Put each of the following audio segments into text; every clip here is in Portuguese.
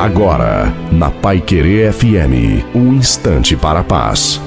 Agora, na Pai Querer FM, um instante para a paz.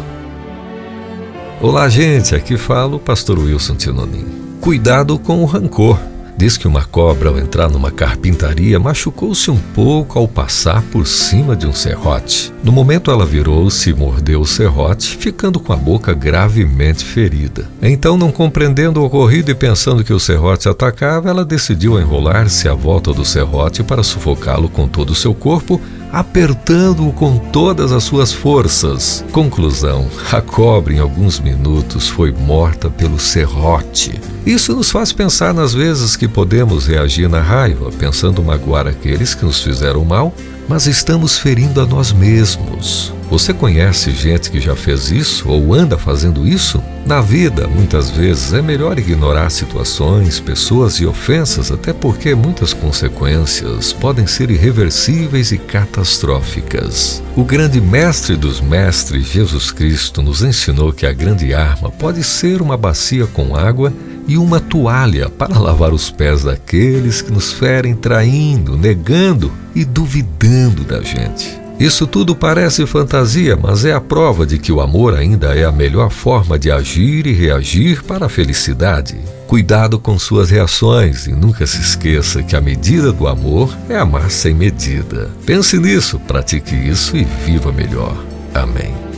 Olá, gente. Aqui fala o pastor Wilson Tinonim. Cuidado com o rancor. Diz que uma cobra, ao entrar numa carpintaria, machucou-se um pouco ao passar por cima de um serrote. No momento, ela virou-se e mordeu o serrote, ficando com a boca gravemente ferida. Então, não compreendendo o ocorrido e pensando que o serrote atacava, ela decidiu enrolar-se à volta do serrote para sufocá-lo com todo o seu corpo apertando-o com todas as suas forças. Conclusão: a cobra, em alguns minutos, foi morta pelo serrote. Isso nos faz pensar nas vezes que podemos reagir na raiva, pensando magoar aqueles que nos fizeram mal, mas estamos ferindo a nós mesmos. Você conhece gente que já fez isso ou anda fazendo isso? Na vida, muitas vezes é melhor ignorar situações, pessoas e ofensas, até porque muitas consequências podem ser irreversíveis e catastróficas. O grande mestre dos mestres, Jesus Cristo, nos ensinou que a grande arma pode ser uma bacia com água e uma toalha para lavar os pés daqueles que nos ferem traindo, negando e duvidando da gente. Isso tudo parece fantasia, mas é a prova de que o amor ainda é a melhor forma de agir e reagir para a felicidade. Cuidado com suas reações e nunca se esqueça que a medida do amor é amar sem medida. Pense nisso, pratique isso e viva melhor. Amém.